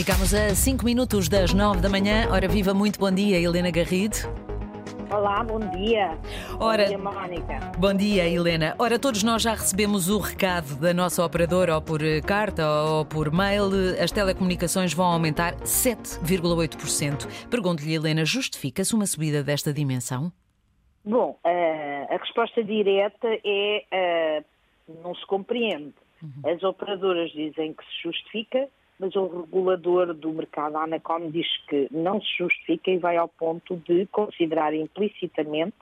Ficamos a 5 minutos das 9 da manhã. Ora, viva muito bom dia, Helena Garrido. Olá, bom dia. Ora, bom dia, Mónica. Bom dia, Helena. Ora, todos nós já recebemos o recado da nossa operadora, ou por eh, carta ou por mail. As telecomunicações vão aumentar 7,8%. Pergunto-lhe, Helena, justifica-se uma subida desta dimensão? Bom, eh, a resposta direta é eh, não se compreende. Uhum. As operadoras dizem que se justifica, mas o regulador do mercado, a Anacom, diz que não se justifica e vai ao ponto de considerar implicitamente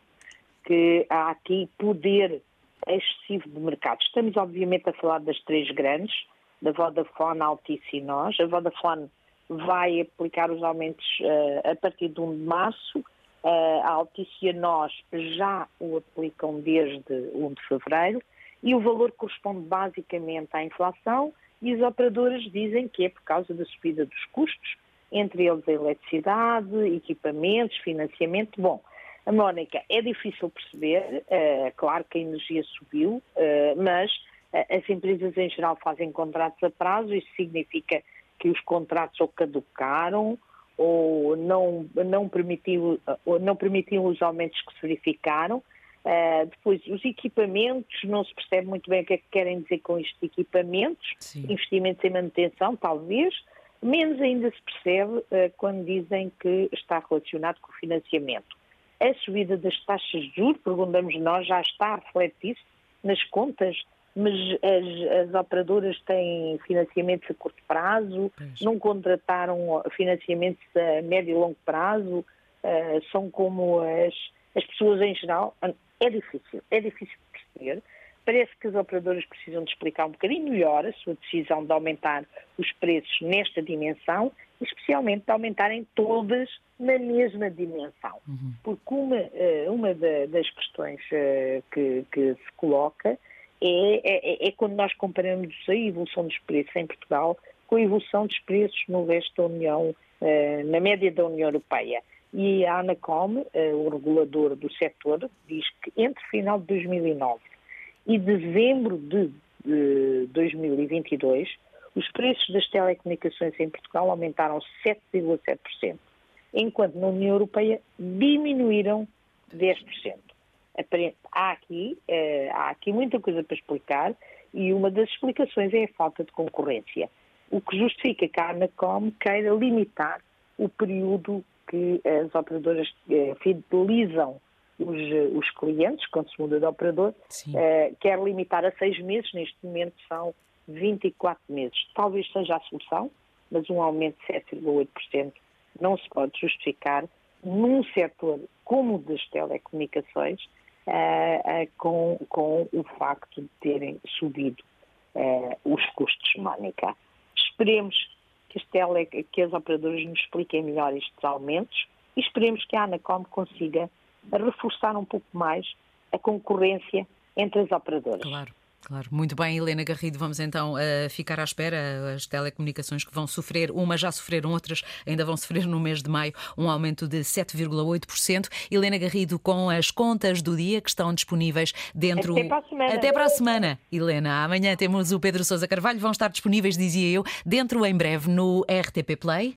que há aqui poder excessivo de mercado. Estamos, obviamente, a falar das três grandes, da Vodafone, Altice e nós. A Vodafone vai aplicar os aumentos uh, a partir de 1 de março. Uh, a Altice e a nós já o aplicam desde 1 de fevereiro e o valor corresponde basicamente à inflação e as operadoras dizem que é por causa da subida dos custos, entre eles a eletricidade, equipamentos, financiamento. Bom, a Mónica, é difícil perceber, uh, claro que a energia subiu, uh, mas uh, as empresas em geral fazem contratos a prazo, isso significa que os contratos ou caducaram ou não, não, permitiu, ou não permitiam os aumentos que se verificaram. Uh, depois, os equipamentos, não se percebe muito bem o que é que querem dizer com estes equipamentos, Sim. investimentos em manutenção, talvez, menos ainda se percebe uh, quando dizem que está relacionado com o financiamento. A subida das taxas de juros, perguntamos nós, já está a refletir-se nas contas, mas as, as, operadoras têm financiamentos a curto prazo, pois. não contrataram financiamentos a médio e longo prazo, uh, são como as, as pessoas em geral é difícil, é difícil perceber. Parece que as operadoras precisam de explicar um bocadinho melhor a sua decisão de aumentar os preços nesta dimensão, especialmente de aumentarem todas na mesma dimensão. Uhum. Porque uma, eh, uma das questões eh, que, que se coloca é, é, é, quando nós comparamos a evolução dos preços em Portugal com a evolução dos preços no resto da União, eh, na média da União Europeia. E a ANACOM, eh, o regulador do setor, diz que entre final de 2009 e dezembro de, de 2022, os preços das telecomunicações em Portugal aumentaram 7,7%, enquanto na União Europeia diminuíram 10%. Há aqui, eh, há aqui muita coisa para explicar e uma das explicações é a falta de concorrência, o que justifica que a ANACOM queira limitar o período que as operadoras eh, fidelizam os, os, clientes, quando se muda de operador, eh, quer limitar a seis meses, neste momento são 24 meses. Talvez seja a solução, mas um aumento de 7,8% não se pode justificar num setor como o das telecomunicações, eh, eh com, com o facto de terem subido eh, os custos, Mónica. Esperemos que as, tele, que as operadoras nos expliquem melhor estes aumentos e esperemos que a Anacom consiga reforçar um pouco mais a concorrência entre as operadoras. Claro. Claro, muito bem, Helena Garrido. Vamos então uh, ficar à espera. As telecomunicações que vão sofrer, umas já sofreram, outras ainda vão sofrer no mês de maio, um aumento de 7,8%. Helena Garrido, com as contas do dia que estão disponíveis dentro. Até para a semana. Até para a semana, Helena. Amanhã temos o Pedro Sousa Carvalho, vão estar disponíveis, dizia eu, dentro em breve no RTP Play.